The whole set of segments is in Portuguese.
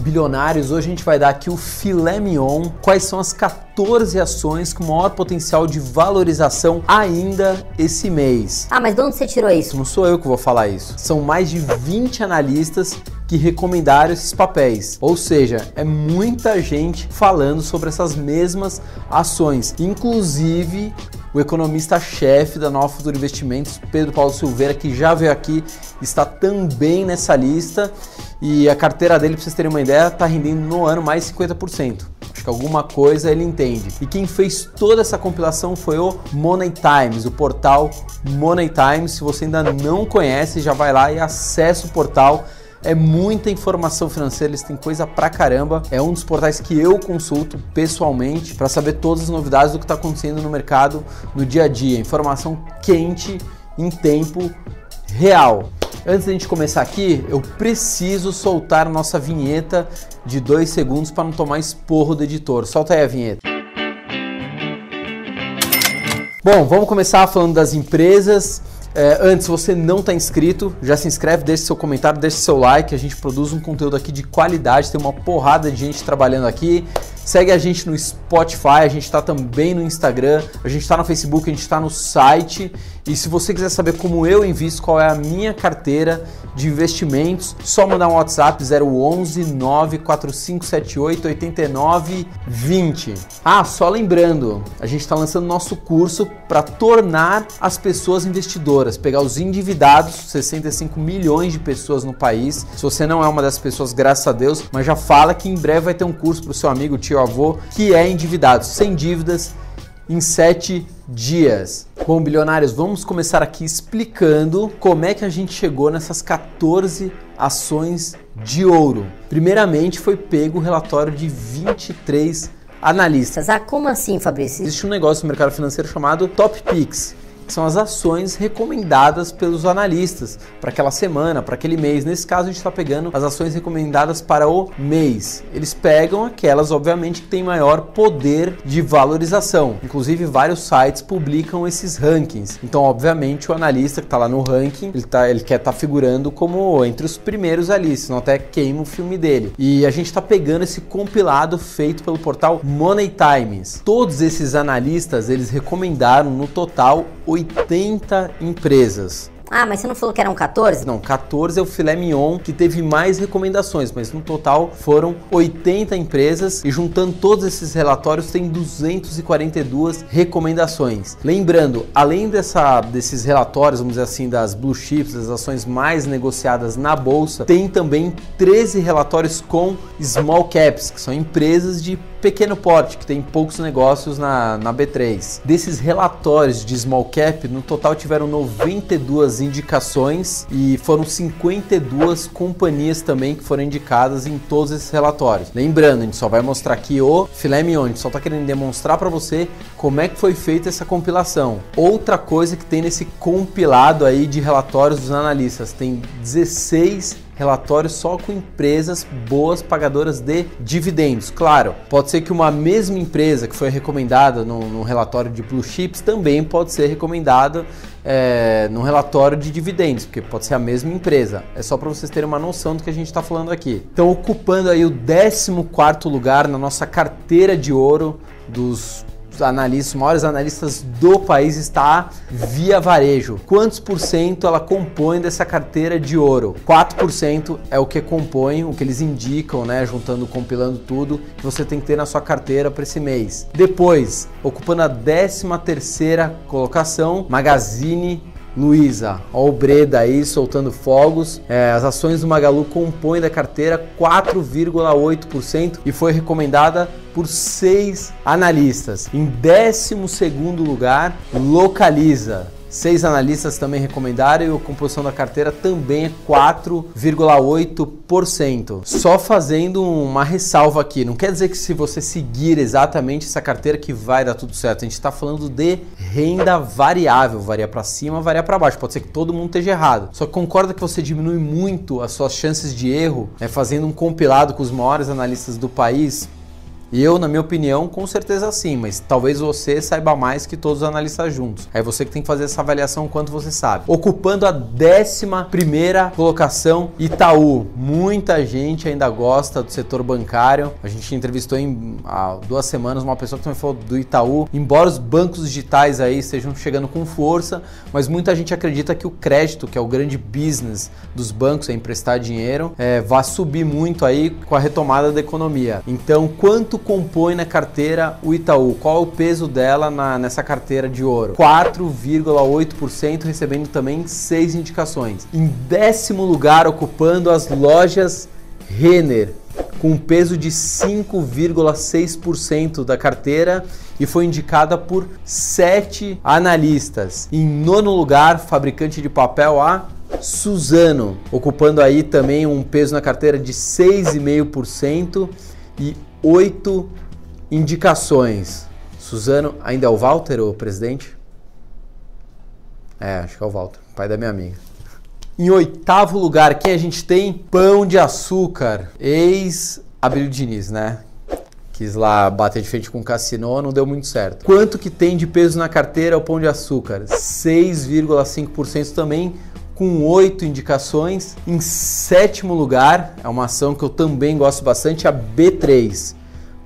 bilionários, hoje a gente vai dar aqui o filé mignon, quais são as 14 ações com maior potencial de valorização ainda esse mês. Ah, mas de onde você tirou isso? Não sou eu que vou falar isso. São mais de 20 analistas que recomendaram esses papéis. Ou seja, é muita gente falando sobre essas mesmas ações. Inclusive, o economista-chefe da Nova Futuro Investimentos, Pedro Paulo Silveira, que já veio aqui, está também nessa lista. E a carteira dele, para vocês terem uma ideia, está rendendo no ano mais 50%. Acho que alguma coisa ele entende. E quem fez toda essa compilação foi o Money Times, o portal Money Times. Se você ainda não conhece, já vai lá e acessa o portal é muita informação financeira, eles têm coisa pra caramba. É um dos portais que eu consulto pessoalmente para saber todas as novidades do que está acontecendo no mercado no dia a dia. Informação quente em tempo real. Antes da gente começar aqui, eu preciso soltar nossa vinheta de dois segundos para não tomar esporro do editor. Solta aí a vinheta. Bom, vamos começar falando das empresas. É, antes, você não está inscrito, já se inscreve, deixe seu comentário, deixe seu like. A gente produz um conteúdo aqui de qualidade, tem uma porrada de gente trabalhando aqui. Segue a gente no Spotify, a gente está também no Instagram, a gente está no Facebook, a gente está no site. E se você quiser saber como eu invisto, qual é a minha carteira de investimentos, só mandar um WhatsApp 011 94578 8920. Ah, só lembrando, a gente está lançando nosso curso para tornar as pessoas investidoras, pegar os endividados, 65 milhões de pessoas no país. Se você não é uma dessas pessoas, graças a Deus, mas já fala que em breve vai ter um curso para o seu amigo, tio, avô, que é endividado, sem dívidas em 7 dias. Bom, bilionários, vamos começar aqui explicando como é que a gente chegou nessas 14 ações de ouro. Primeiramente, foi pego o relatório de 23 analistas. Ah, como assim, Fabrício? Existe um negócio no mercado financeiro chamado Top Picks são as ações recomendadas pelos analistas para aquela semana, para aquele mês. Nesse caso, a gente está pegando as ações recomendadas para o mês. Eles pegam aquelas, obviamente, que têm maior poder de valorização. Inclusive, vários sites publicam esses rankings. Então, obviamente, o analista que está lá no ranking, ele, tá, ele quer estar tá figurando como entre os primeiros ali, senão até queima o filme dele. E a gente está pegando esse compilado feito pelo portal Money Times. Todos esses analistas, eles recomendaram no total 80 empresas. Ah, mas você não falou que eram 14? Não, 14 é o filé mignon que teve mais recomendações, mas no total foram 80 empresas e juntando todos esses relatórios tem 242 recomendações. Lembrando, além dessa, desses relatórios, vamos dizer assim, das blue chips, das ações mais negociadas na bolsa, tem também 13 relatórios com small caps, que são empresas de pequeno porte, que tem poucos negócios na, na B3. Desses relatórios de small cap, no total tiveram 92 indicações e foram 52 companhias também que foram indicadas em todos esses relatórios. Lembrando, a gente só vai mostrar aqui o filé mignon, a gente só está querendo demonstrar para você como é que foi feita essa compilação. Outra coisa que tem nesse compilado aí de relatórios dos analistas, tem 16 relatórios só com empresas boas pagadoras de dividendos. Claro, pode ser que uma mesma empresa que foi recomendada no, no relatório de Blue Chips também pode ser recomendada é, no relatório de dividendos, porque pode ser a mesma empresa. É só para vocês terem uma noção do que a gente está falando aqui. Então, ocupando aí o 14 lugar na nossa carteira de ouro dos analistas, maiores analistas do país está Via Varejo. Quantos por cento ela compõe dessa carteira de ouro? 4% é o que compõe, o que eles indicam, né, juntando, compilando tudo, que você tem que ter na sua carteira para esse mês. Depois, ocupando a 13 terceira colocação, Magazine Luiza, ó o Breda aí soltando fogos. É, as ações do Magalu compõem da carteira 4,8% e foi recomendada por seis analistas. Em 12 lugar, Localiza, Seis analistas também recomendaram e a composição da carteira também é 4,8%. Só fazendo uma ressalva aqui, não quer dizer que se você seguir exatamente essa carteira que vai dar tudo certo. A gente está falando de renda variável, varia para cima, varia para baixo. Pode ser que todo mundo esteja errado. Só que concorda que você diminui muito as suas chances de erro, né, fazendo um compilado com os maiores analistas do país Eu, na minha opinião, com certeza sim, mas talvez você saiba mais que todos os analistas juntos. Aí você que tem que fazer essa avaliação quanto você sabe. Ocupando a décima primeira colocação, Itaú. Muita gente ainda gosta do setor bancário. A gente entrevistou em há duas semanas uma pessoa que também falou do Itaú. Embora os bancos digitais aí estejam chegando com força, mas muita gente acredita que o crédito, que é o grande business dos bancos, é emprestar dinheiro, é, vai subir muito aí com a retomada da economia. Então, quanto compõe na carteira o Itaú? Qual é o peso dela na, nessa carteira de ouro? 4,8%, recebendo também seis indicações. Em décimo lugar, ocupando as lojas Renner, com um peso de 5,6% da carteira e foi indicada por sete analistas. Em nono lugar, fabricante de papel a Suzano, ocupando aí também um peso na carteira de 6,5% e oito indicações. Suzano, ainda é o Walter, o presidente? É, acho que é o Walter, pai da minha amiga. Em oitavo lugar, quem a gente tem? Pão de Açúcar, ex-Abílio Diniz, né? Quis lá bater de frente com o Cassino, não deu muito certo. Quanto que tem de peso na carteira o Pão de Açúcar? 6,5% também, com oito indicações. Em sétimo lugar, é uma ação que eu também gosto bastante, a B3.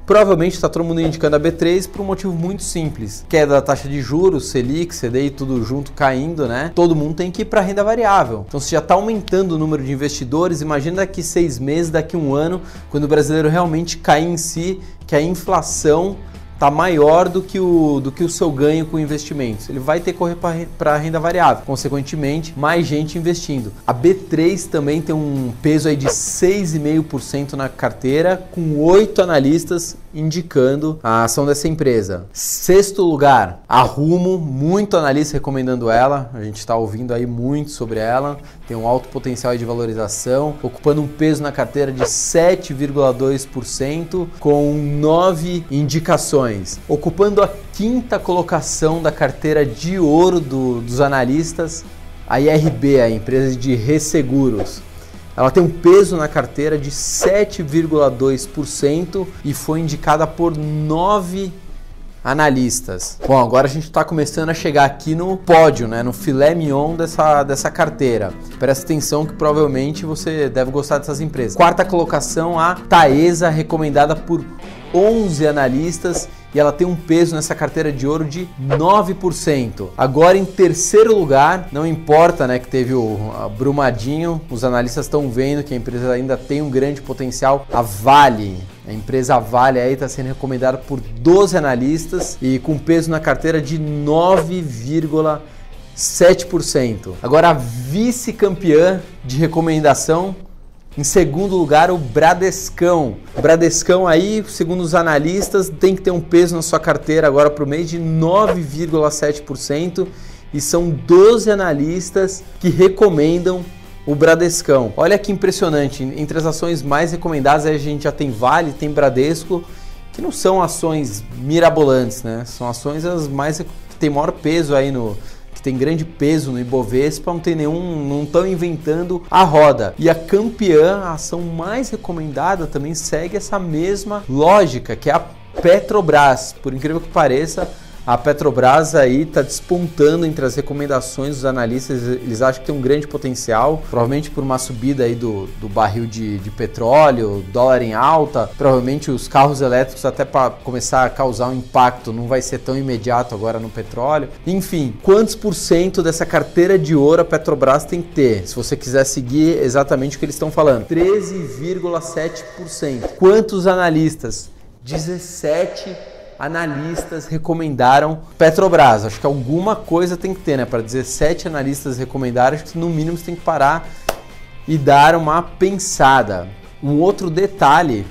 Provavelmente está todo mundo indicando a B3 por um motivo muito simples. Queda da taxa de juros, Selic, CDI, tudo junto caindo, né? Todo mundo tem que ir para renda variável. Então, se já está aumentando o número de investidores, imagina daqui seis meses, daqui um ano, quando o brasileiro realmente cair em si, que a inflação está maior do que, o, do que o seu ganho com investimentos. Ele vai ter que correr para a renda variável, consequentemente, mais gente investindo. A B3 também tem um peso aí de 6,5% na carteira, com oito analistas indicando a ação dessa empresa. Sexto lugar, a Rumo, muito analista recomendando ela. A gente está ouvindo aí muito sobre ela. Tem um alto potencial de valorização, ocupando um peso na carteira de 7,2%, com nove indicações. Ocupando a quinta colocação da carteira de ouro do, dos analistas, a IRB, a empresa de resseguros. Ela tem um peso na carteira de 7,2% e foi indicada por nove analistas. Bom, agora a gente está começando a chegar aqui no pódio, né, no filé mignon dessa, dessa carteira. Presta atenção que provavelmente você deve gostar dessas empresas. Quarta colocação, a Taesa, recomendada por 11 analistas e ela tem um peso nessa carteira de ouro de 9%. Agora em terceiro lugar, não importa, né, que teve o Brumadinho, os analistas estão vendo que a empresa ainda tem um grande potencial. A Vale, a empresa Vale aí está sendo recomendada por 12 analistas e com peso na carteira de 9,7%. Agora a vice-campeã de recomendação em segundo lugar, o Bradescão. O Bradescão aí, segundo os analistas, tem que ter um peso na sua carteira agora para o mês de 9,7% e são 12 analistas que recomendam o Bradescão. Olha que impressionante, entre as ações mais recomendadas a gente já tem Vale, tem Bradesco, que não são ações mirabolantes, né? São ações as mais que tem maior peso aí no tem grande peso no Ibovespa, não tem nenhum, não estão inventando a roda. E a campeã, a ação mais recomendada, também segue essa mesma lógica, que é a Petrobras. Por incrível que pareça, a Petrobras aí está despontando entre as recomendações dos analistas. Eles acham que tem um grande potencial, provavelmente por uma subida aí do, do barril de, de petróleo, dólar em alta. Provavelmente os carros elétricos, até para começar a causar um impacto, não vai ser tão imediato agora no petróleo. Enfim, quantos por cento dessa carteira de ouro a Petrobras tem que ter? Se você quiser seguir exatamente o que eles estão falando: 13,7%. Quantos analistas? 17% analistas recomendaram Petrobras. Acho que alguma coisa tem que ter, né? Para 17 analistas recomendaram, acho que no mínimo você tem que parar e dar uma pensada. Um outro detalhe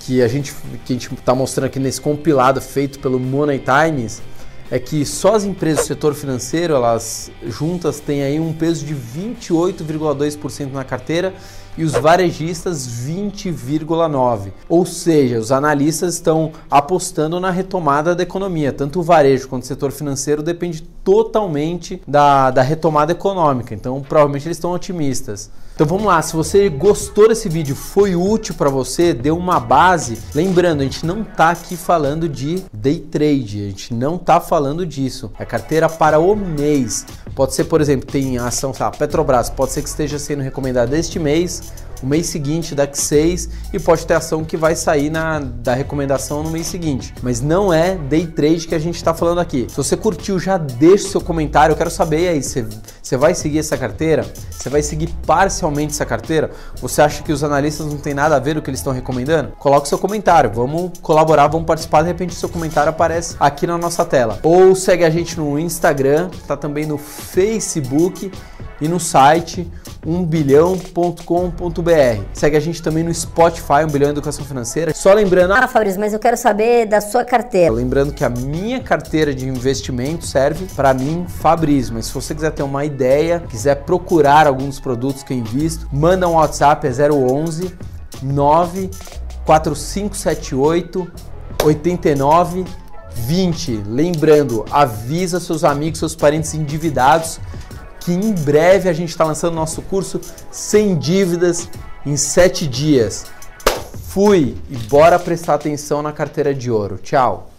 que a gente que a gente está mostrando aqui nesse compilado feito pelo Money Times é que só as empresas do setor financeiro, elas juntas têm aí um peso de 28,2% na carteira e os varejistas 20,9. Ou seja, os analistas estão apostando na retomada da economia. Tanto o varejo quanto o setor financeiro depende totalmente da, da retomada econômica. Então, provavelmente eles estão otimistas. Então vamos lá, se você gostou desse vídeo, foi útil para você, deu uma base, lembrando, a gente não tá aqui falando de day trade, a gente não tá falando disso. É carteira para o mês. Pode ser, por exemplo, tem ação, sei lá, Petrobras, pode ser que esteja sendo recomendada este mês, o mês seguinte, daqui 6, e pode ter ação que vai sair na, da recomendação no mês seguinte. Mas não é day trade que a gente está falando aqui. Se você curtiu, já deixa seu comentário. Eu quero saber aí, você, você vai seguir essa carteira? Você vai seguir parcialmente essa carteira? Você acha que os analistas não tem nada a ver o que eles estão recomendando? Coloque seu comentário, vamos colaborar, vamos participar. De repente, seu comentário aparece aqui na nossa tela. Ou segue a gente no Instagram, tá também no Facebook e no site 1bilhão.com.br. Segue a gente também no Spotify, 1 bilhão Educação Financeira. Só lembrando. Ah, Fabrício, mas eu quero saber da sua carteira. Lembrando que a minha carteira de investimento serve para mim, Fabrício. Mas se você quiser ter uma ideia, quiser procurar alguns produtos que eu invisto, manda um WhatsApp, é 011 94578 89 20. Lembrando, avisa seus amigos, seus parentes endividados que em breve a gente está lançando nosso curso sem dívidas em 7 dias. Fui e bora prestar atenção na carteira de ouro. Tchau!